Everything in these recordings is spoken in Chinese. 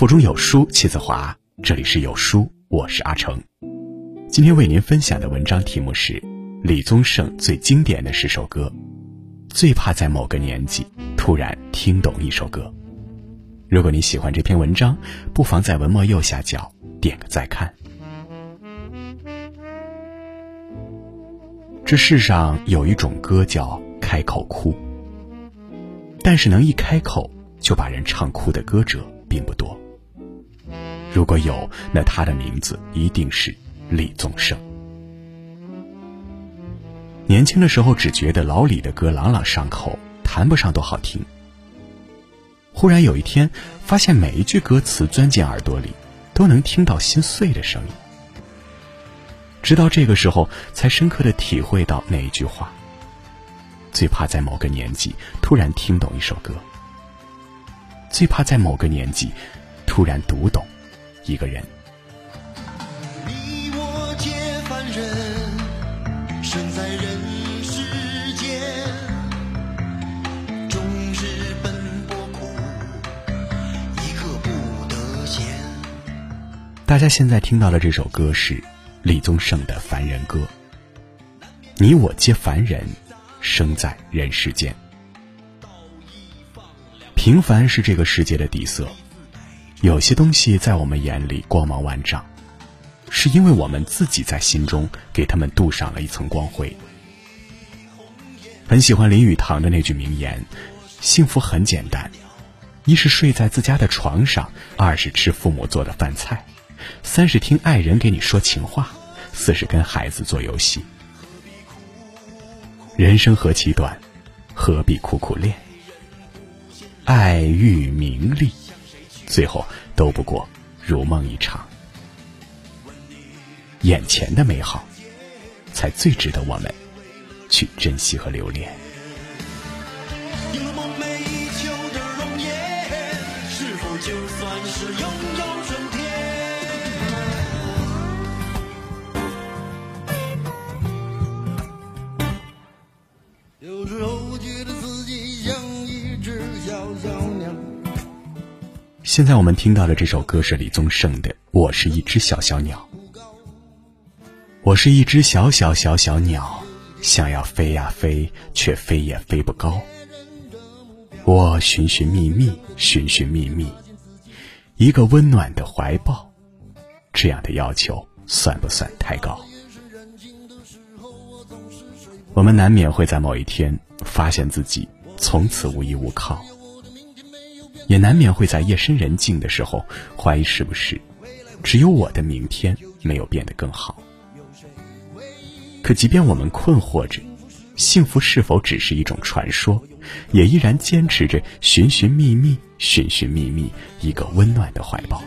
腹中有书气自华。这里是有书，我是阿成。今天为您分享的文章题目是李宗盛最经典的十首歌。最怕在某个年纪突然听懂一首歌。如果你喜欢这篇文章，不妨在文末右下角点个再看。这世上有一种歌叫开口哭，但是能一开口就把人唱哭的歌者并不多。如果有，那他的名字一定是李宗盛。年轻的时候只觉得老李的歌朗朗上口，谈不上多好听。忽然有一天，发现每一句歌词钻进耳朵里，都能听到心碎的声音。直到这个时候，才深刻的体会到那一句话：最怕在某个年纪突然听懂一首歌，最怕在某个年纪突然读懂一个人。你我皆凡人，生在人世间，终日奔波苦，一刻不得闲。大家现在听到的这首歌是李宗盛的《凡人歌》。你我皆凡人，生在人世间。平凡是这个世界的底色，有些东西在我们眼里光芒万丈，是因为我们自己在心中给他们镀上了一层光辉。很喜欢林语堂的那句名言：“幸福很简单，一是睡在自家的床上，二是吃父母做的饭菜。”三是听爱人给你说情话，四是跟孩子做游戏。人生何其短，何必苦苦恋？爱欲名利，最后都不过如梦一场。眼前的美好，才最值得我们去珍惜和留恋。有了梦寐以求的容颜，是否就算是拥有现在我们听到的这首歌是李宗盛的《我是一只小小鸟》。我是一只小小小小鸟，想要飞呀飞，却飞也飞不高。我寻寻觅觅，寻寻觅觅，一个温暖的怀抱。这样的要求算不算太高？我们难免会在某一天发现自己从此无依无靠，也难免会在夜深人静的时候怀疑是不是只有我的明天没有变得更好。可即便我们困惑着，幸福是否只是一种传说，也依然坚持着寻寻觅觅，寻寻觅觅一个温暖的怀抱。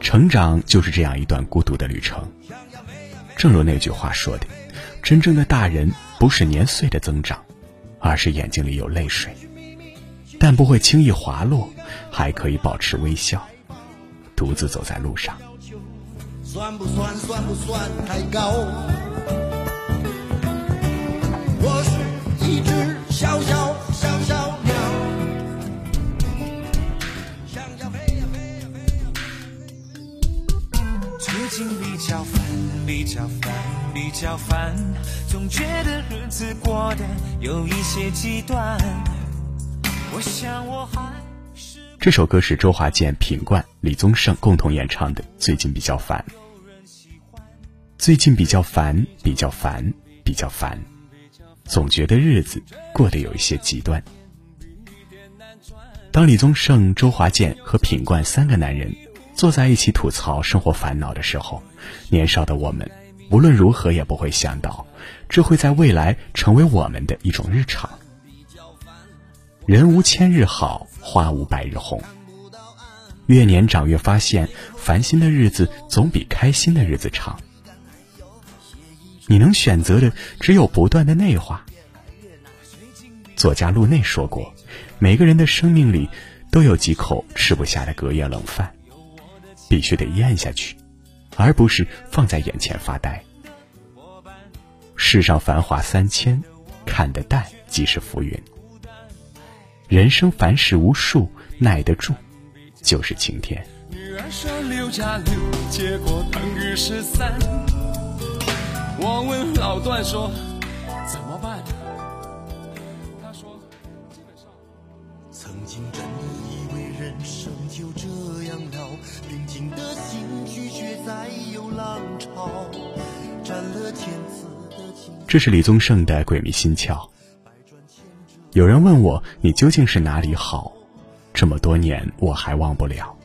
成长就是这样一段孤独的旅程。正如那句话说的。真正的大人不是年岁的增长，而是眼睛里有泪水，但不会轻易滑落，还可以保持微笑，独自走在路上。算不算算不算太高？我是一只小小小小鸟，想要飞呀飞呀飞呀飞最近比较烦，比较烦，比较烦，总觉得日子过得有一些极端。我想我还是这首歌是周华健、品冠、李宗盛共同演唱的。最近比较烦，最近比较烦，比较烦，比较烦，总觉得日子过得有一些极端。当李宗盛、周华健和品冠三个男人坐在一起吐槽生活烦恼的时候，年少的我们无论如何也不会想到，这会在未来成为我们的一种日常。人无千日好，花无百日红。越年长越发现，烦心的日子总比开心的日子长。你能选择的只有不断的内化。作家路内说过，每个人的生命里都有几口吃不下的隔夜冷饭，必须得咽下去，而不是放在眼前发呆。世上繁华三千，看得淡即是浮云。人生凡事无数，耐得住就是晴天。女儿说六加六，结果等于十三。我问老段说怎么办？他说基本上。曾经真的以为人生就这样了，平静的心拒绝再有浪潮，这是李宗盛的《鬼迷心窍》。有人问我，你究竟是哪里好？这么多年我还忘不了。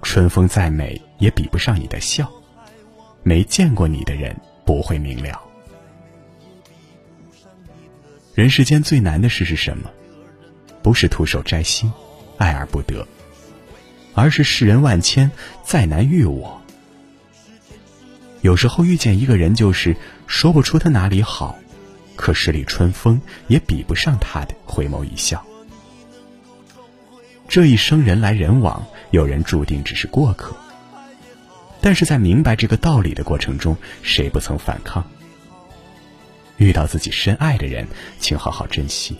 春风再美也比不上你的笑，没见过你的人不会明了。人世间最难的事是什么？不是徒手摘星，爱而不得，而是世人万千，再难遇我。有时候遇见一个人，就是说不出他哪里好。可十里春风也比不上他的回眸一笑。这一生人来人往，有人注定只是过客。但是在明白这个道理的过程中，谁不曾反抗？遇到自己深爱的人，请好好珍惜。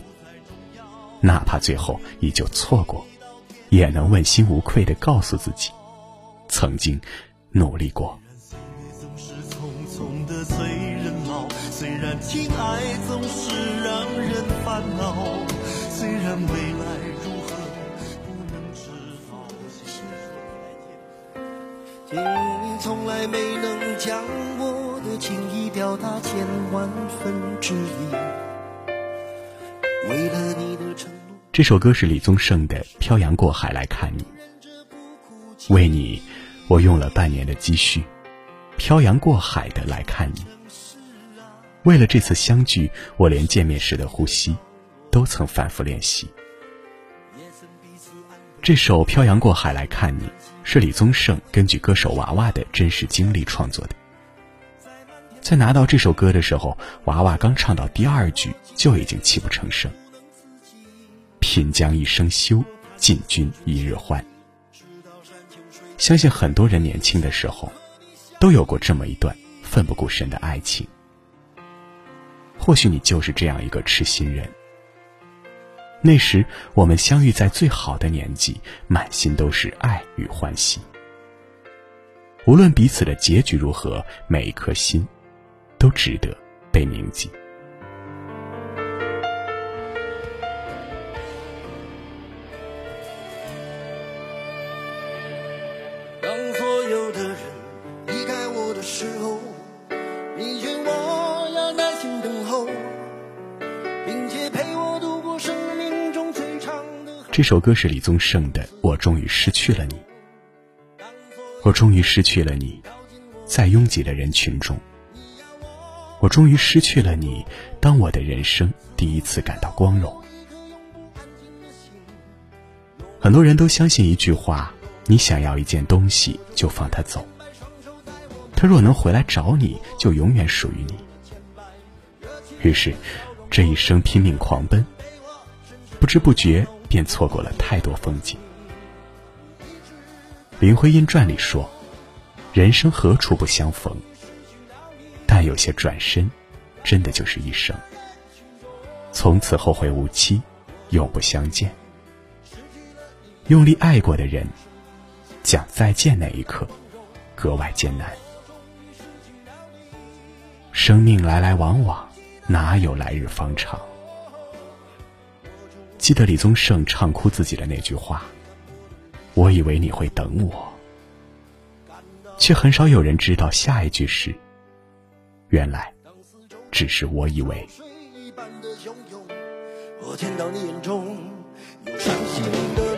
哪怕最后依旧错过，也能问心无愧的告诉自己，曾经努力过。然情爱总是让人烦恼，虽然未来如何不能知道。你从来没能将我的情意表达千万分之一，为了你的承诺，这首歌是李宗盛的《漂洋过海来看你》，为你，我用了半年的积蓄，漂洋过海的来看你。为了这次相聚，我连见面时的呼吸，都曾反复练习。这首《漂洋过海来看你》是李宗盛根据歌手娃娃的真实经历创作的。在拿到这首歌的时候，娃娃刚唱到第二句就已经泣不成声。贫将一生休，进军一日欢。相信很多人年轻的时候，都有过这么一段奋不顾身的爱情。或许你就是这样一个痴心人。那时我们相遇在最好的年纪，满心都是爱与欢喜。无论彼此的结局如何，每一颗心，都值得被铭记。这首歌是李宗盛的《我终于失去了你》，我终于失去了你，在拥挤的人群中，我终于失去了你。当我的人生第一次感到光荣，很多人都相信一句话：你想要一件东西，就放它走。他若能回来找你，就永远属于你。于是，这一生拼命狂奔，不知不觉便错过了太多风景。林徽因传里说：“人生何处不相逢？”但有些转身，真的就是一生。从此后会无期，永不相见。用力爱过的人，讲再见那一刻，格外艰难。生命来来往往，哪有来日方长？记得李宗盛唱哭自己的那句话：“我以为你会等我。”却很少有人知道下一句是：“原来只是我以为。”，我见到你眼中有伤心的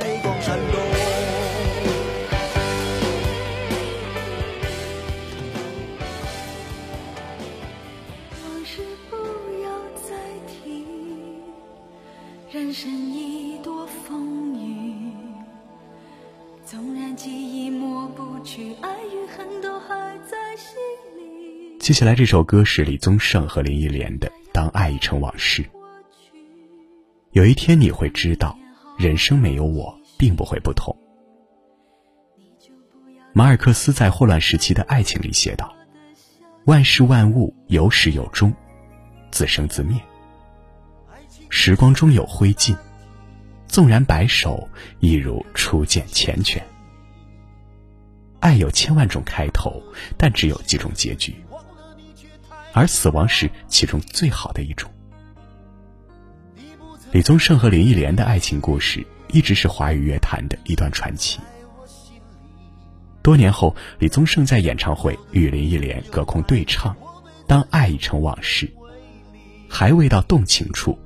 人生一朵风雨。纵然记忆抹不去，爱与恨都还在心里。接下来这首歌是李宗盛和林忆莲的《当爱已成往事》。有一天你会知道，人生没有我，并不会不同。马尔克斯在《霍乱时期的爱情》里写道：“万事万物有始有终，自生自灭。时光中有灰烬，纵然白首，亦如初见缱绻。爱有千万种开头，但只有几种结局，而死亡是其中最好的一种。李宗盛和林忆莲的爱情故事，一直是华语乐坛的一段传奇。多年后，李宗盛在演唱会与林忆莲隔空对唱，《当爱已成往事》，还未到动情处，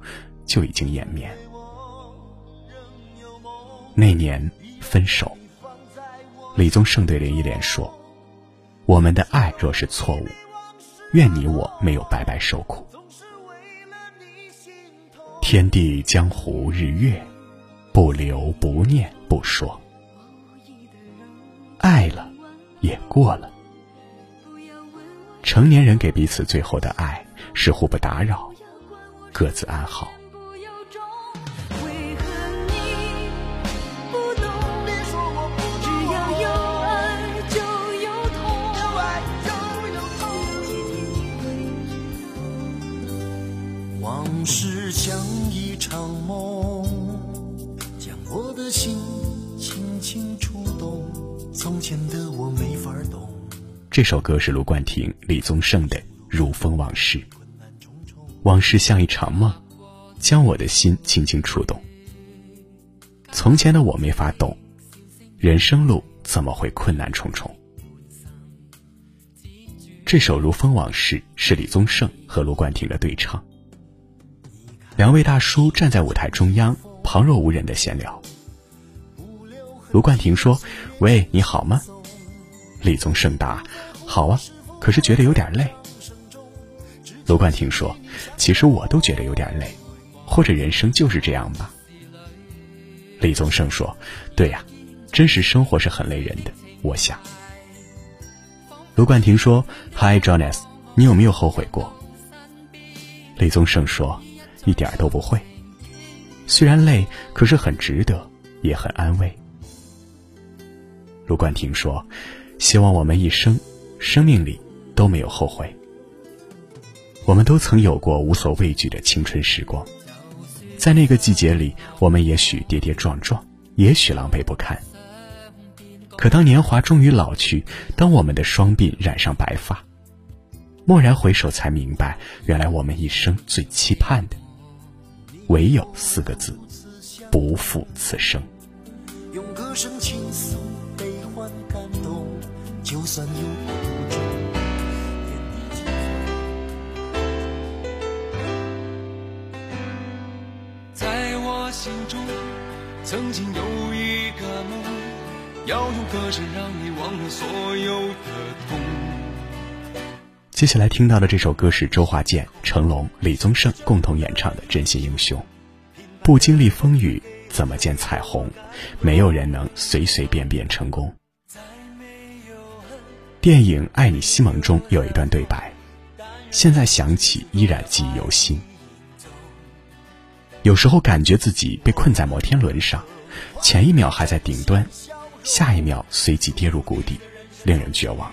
就已经湮灭。那年分手，李宗盛对林忆莲说：“我们的爱若是错误，愿你我没有白白受苦。天地江湖日月，不留不念不说。”爱了，也过了。成年人给彼此最后的爱是互不打扰，各自安好。这首歌是卢冠廷、李宗盛的《如风往事》，往事像一场梦，将我的心轻轻触动。从前的我没法懂，人生路怎么会困难重重？这首《如风往事》是李宗盛和卢冠廷的对唱，两位大叔站在舞台中央，旁若无人的闲聊。卢冠廷说：“喂，你好吗？”李宗盛答：“好啊，可是觉得有点累。”卢冠廷说：“其实我都觉得有点累，或者人生就是这样吧。”李宗盛说：“对呀，真实生活是很累人的。”我想。卢冠廷说：“Hi，Jonas，你有没有后悔过？”李宗盛说：“一点都不会。虽然累，可是很值得，也很安慰。”卢冠廷说：“希望我们一生，生命里都没有后悔。我们都曾有过无所畏惧的青春时光，在那个季节里，我们也许跌跌撞撞，也许狼狈不堪。可当年华终于老去，当我们的双鬓染上白发，蓦然回首，才明白，原来我们一生最期盼的，唯有四个字：不负此生。”用歌声倾诉。感动，就算有苦衷，在我心中，曾经有一个梦，要用歌声让你忘了所有的痛。接下来听到的这首歌是周华健、成龙、李宗盛共同演唱的《真心英雄》。不经历风雨，怎么见彩虹？没有人能随随便便成功。电影《爱你西蒙》中有一段对白，现在想起依然记忆犹新。有时候感觉自己被困在摩天轮上，前一秒还在顶端，下一秒随即跌入谷底，令人绝望。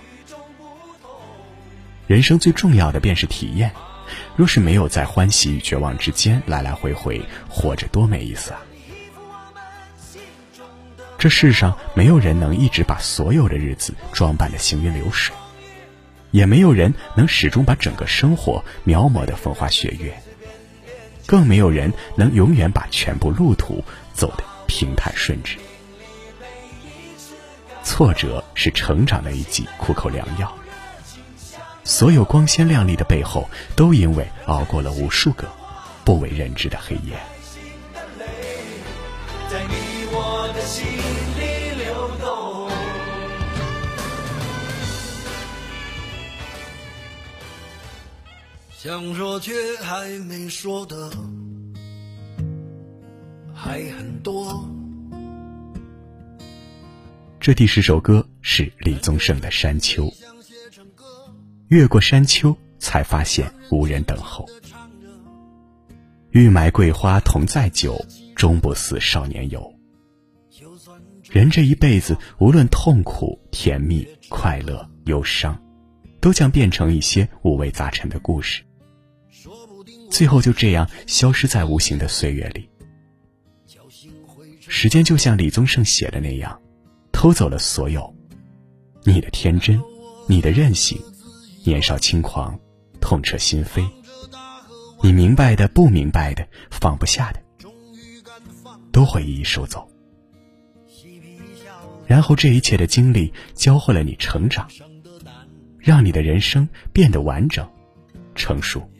人生最重要的便是体验，若是没有在欢喜与绝望之间来来回回，活着多没意思啊！这世上没有人能一直把所有的日子装扮的行云流水，也没有人能始终把整个生活描摹的风花雪月，更没有人能永远把全部路途走得平坦顺直。挫折是成长的一剂苦口良药，所有光鲜亮丽的背后，都因为熬过了无数个不为人知的黑夜。想说却还没说的还很多。这第十首歌是李宗盛的《山丘》。越过山丘，才发现无人等候。欲买桂花同载酒，终不似少年游。人这一辈子，无论痛苦、甜蜜、快乐、忧伤，都将变成一些五味杂陈的故事，最后就这样消失在无形的岁月里。时间就像李宗盛写的那样，偷走了所有，你的天真，你的任性，年少轻狂，痛彻心扉，你明白的、不明白的、放不下的，都会一一收走。然后这一切的经历教会了你成长，让你的人生变得完整、成熟。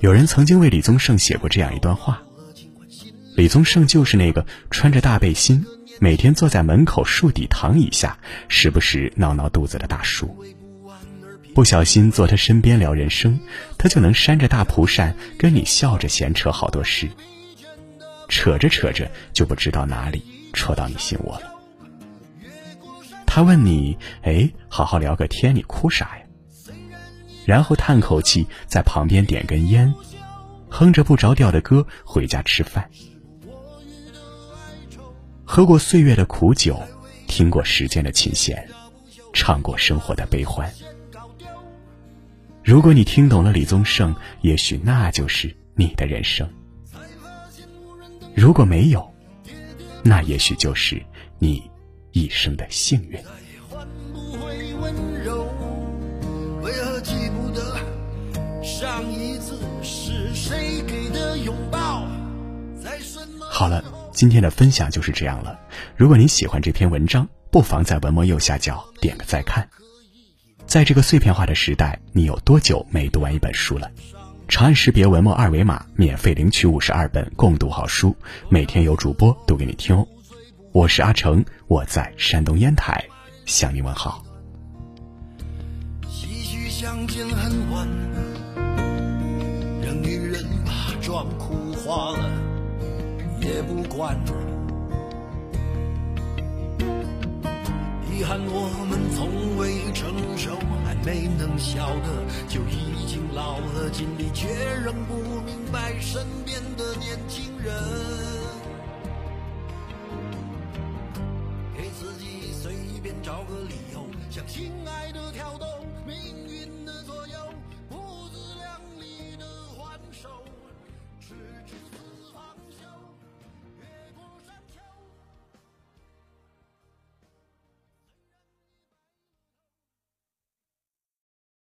有人曾经为李宗盛写过这样一段话：李宗盛就是那个穿着大背心，每天坐在门口树底躺椅下，时不时闹闹肚子的大叔。不小心坐他身边聊人生，他就能扇着大蒲扇跟你笑着闲扯好多事。扯着扯着就不知道哪里戳到你心窝了。他问你：“哎，好好聊个天，你哭啥呀？”然后叹口气，在旁边点根烟，哼着不着调的歌回家吃饭。喝过岁月的苦酒，听过时间的琴弦，唱过生活的悲欢。如果你听懂了李宗盛，也许那就是你的人生；如果没有，那也许就是你一生的幸运。上一次是谁给的拥抱？好了，今天的分享就是这样了。如果你喜欢这篇文章，不妨在文末右下角点个再看。在这个碎片化的时代，你有多久没读完一本书了？长按识别文末二维码，免费领取五十二本共读好书，每天有主播读给你听哦。我是阿成，我在山东烟台向你问好。唏嘘相见恨晚。女人把妆哭花了也不管，遗憾我们从未成熟，还没能晓得就已经老了，尽力却仍不明白身边的年轻人，亲，爱。